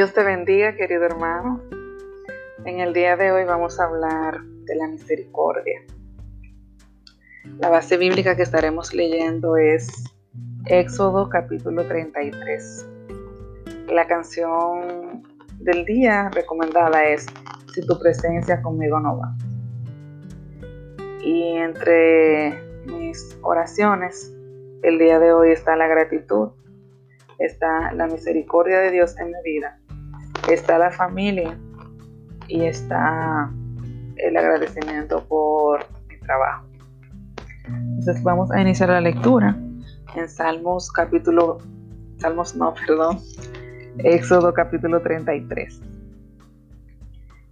Dios te bendiga, querido hermano. En el día de hoy vamos a hablar de la misericordia. La base bíblica que estaremos leyendo es Éxodo capítulo 33. La canción del día recomendada es Si tu presencia conmigo no va. Y entre mis oraciones, el día de hoy está la gratitud, está la misericordia de Dios en mi vida está la familia y está el agradecimiento por mi trabajo. Entonces vamos a iniciar la lectura en Salmos capítulo, Salmos no, perdón, Éxodo capítulo 33.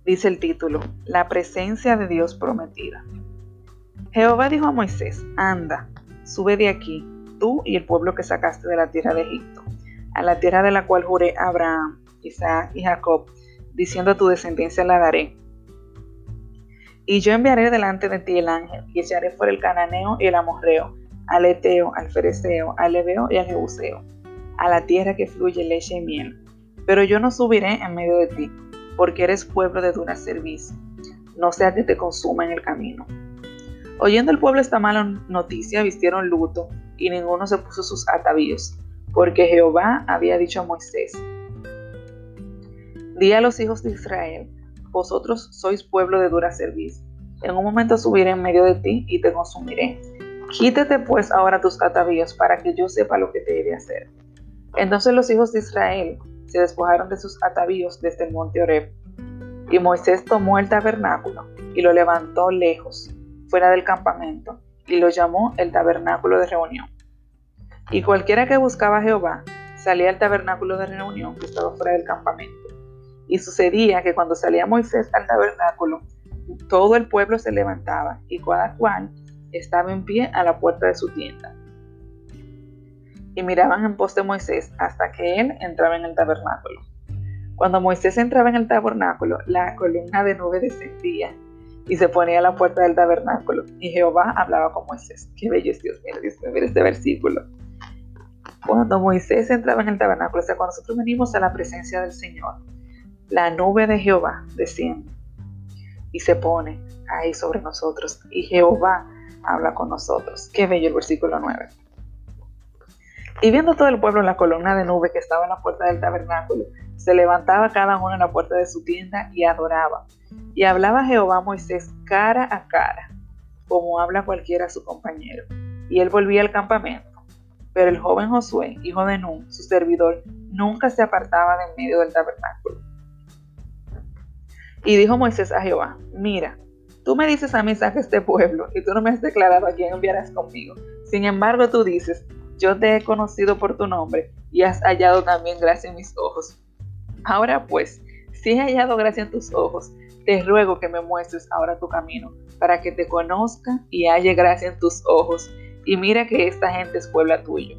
Dice el título, La presencia de Dios prometida. Jehová dijo a Moisés, anda, sube de aquí, tú y el pueblo que sacaste de la tierra de Egipto, a la tierra de la cual juré Abraham Isaac y Jacob, diciendo a tu descendencia la daré. Y yo enviaré delante de ti el ángel, y echaré fuera el cananeo y el amorreo, al eteo, al fereceo, al leveo y al jebuseo, a la tierra que fluye leche y miel. Pero yo no subiré en medio de ti, porque eres pueblo de dura servicio, no sea que te consuma en el camino. Oyendo el pueblo esta mala noticia, vistieron luto, y ninguno se puso sus atavíos, porque Jehová había dicho a Moisés, Di a los hijos de Israel, vosotros sois pueblo de dura servicio. En un momento subiré en medio de ti y te consumiré. Quítate pues ahora tus atavíos para que yo sepa lo que te he de hacer. Entonces los hijos de Israel se despojaron de sus atavíos desde el monte Oreb. Y Moisés tomó el tabernáculo y lo levantó lejos, fuera del campamento, y lo llamó el tabernáculo de reunión. Y cualquiera que buscaba a Jehová salía al tabernáculo de reunión que estaba fuera del campamento. Y sucedía que cuando salía Moisés al tabernáculo, todo el pueblo se levantaba y cada cual estaba en pie a la puerta de su tienda. Y miraban en pos de Moisés hasta que él entraba en el tabernáculo. Cuando Moisés entraba en el tabernáculo, la columna de nube descendía y se ponía a la puerta del tabernáculo. Y Jehová hablaba con Moisés. Qué bello es Dios, mira, Dios mira este versículo. Cuando Moisés entraba en el tabernáculo, o sea, cuando nosotros venimos a la presencia del Señor, la nube de Jehová desciende y se pone ahí sobre nosotros y Jehová habla con nosotros. Qué bello el versículo 9. Y viendo todo el pueblo en la columna de nube que estaba en la puerta del tabernáculo, se levantaba cada uno en la puerta de su tienda y adoraba. Y hablaba Jehová a Moisés cara a cara, como habla cualquiera a su compañero. Y él volvía al campamento. Pero el joven Josué, hijo de Nun, su servidor, nunca se apartaba de en medio del tabernáculo. Y dijo Moisés a Jehová, mira, tú me dices a mí saque este pueblo y tú no me has declarado a quién enviarás conmigo. Sin embargo, tú dices, yo te he conocido por tu nombre y has hallado también gracia en mis ojos. Ahora pues, si he hallado gracia en tus ojos, te ruego que me muestres ahora tu camino, para que te conozca y halle gracia en tus ojos. Y mira que esta gente es pueblo tuyo.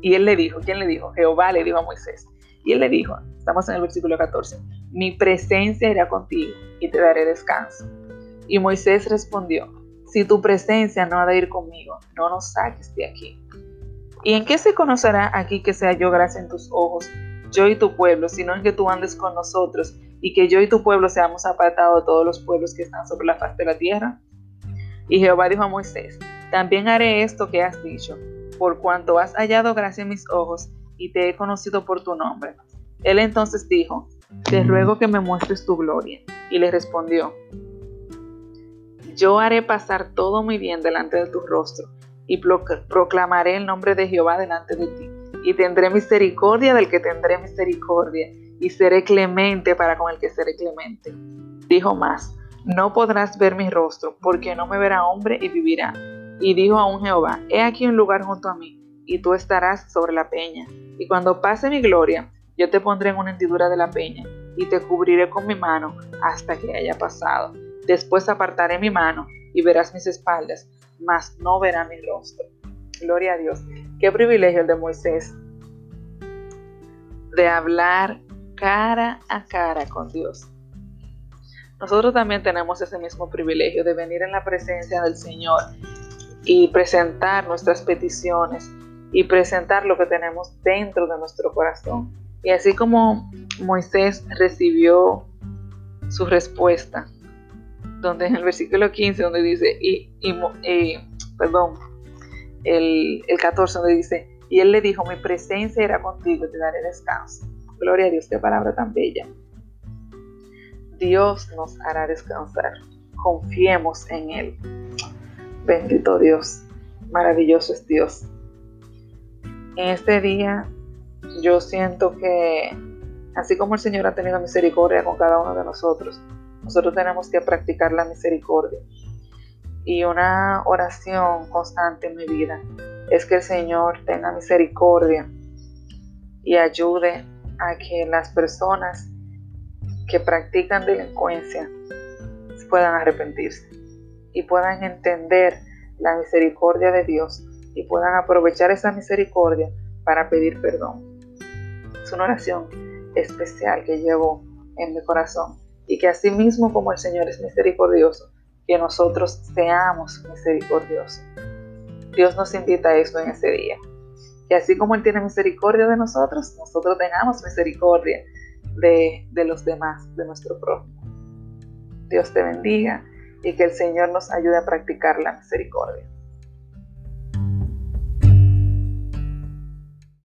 Y él le dijo, ¿quién le dijo? Jehová le dijo a Moisés. Y él le dijo, estamos en el versículo 14, mi presencia irá contigo y te daré descanso. Y Moisés respondió, si tu presencia no ha de ir conmigo, no nos saques de aquí. ¿Y en qué se conocerá aquí que sea yo gracia en tus ojos, yo y tu pueblo, sino en que tú andes con nosotros y que yo y tu pueblo seamos apartados de todos los pueblos que están sobre la faz de la tierra? Y Jehová dijo a Moisés, también haré esto que has dicho, por cuanto has hallado gracia en mis ojos y te he conocido por tu nombre. Él entonces dijo, te ruego que me muestres tu gloria. Y le respondió, yo haré pasar todo mi bien delante de tu rostro y proclamaré el nombre de Jehová delante de ti. Y tendré misericordia del que tendré misericordia y seré clemente para con el que seré clemente. Dijo más, no podrás ver mi rostro, porque no me verá hombre y vivirá. Y dijo a un Jehová, he aquí un lugar junto a mí, y tú estarás sobre la peña. Y cuando pase mi gloria, yo te pondré en una hendidura de la peña y te cubriré con mi mano hasta que haya pasado. Después apartaré mi mano y verás mis espaldas, mas no verás mi rostro. Gloria a Dios. Qué privilegio el de Moisés de hablar cara a cara con Dios. Nosotros también tenemos ese mismo privilegio de venir en la presencia del Señor y presentar nuestras peticiones y presentar lo que tenemos dentro de nuestro corazón Y así como Moisés recibió su respuesta, donde en el versículo 15, donde dice, y, perdón, el, el 14, donde dice, y él le dijo, mi presencia era contigo y te daré descanso. Gloria a Dios, qué palabra tan bella. Dios nos hará descansar. Confiemos en Él. Bendito Dios. Maravilloso es Dios. En este día yo siento que así como el Señor ha tenido misericordia con cada uno de nosotros, nosotros tenemos que practicar la misericordia. Y una oración constante en mi vida es que el Señor tenga misericordia y ayude a que las personas que practican delincuencia puedan arrepentirse y puedan entender la misericordia de Dios y puedan aprovechar esa misericordia para pedir perdón. Es una oración especial que llevo en mi corazón y que así mismo como el Señor es misericordioso, que nosotros seamos misericordiosos. Dios nos invita a eso en ese día. Que así como Él tiene misericordia de nosotros, nosotros tengamos misericordia de, de los demás, de nuestro prójimo. Dios te bendiga y que el Señor nos ayude a practicar la misericordia.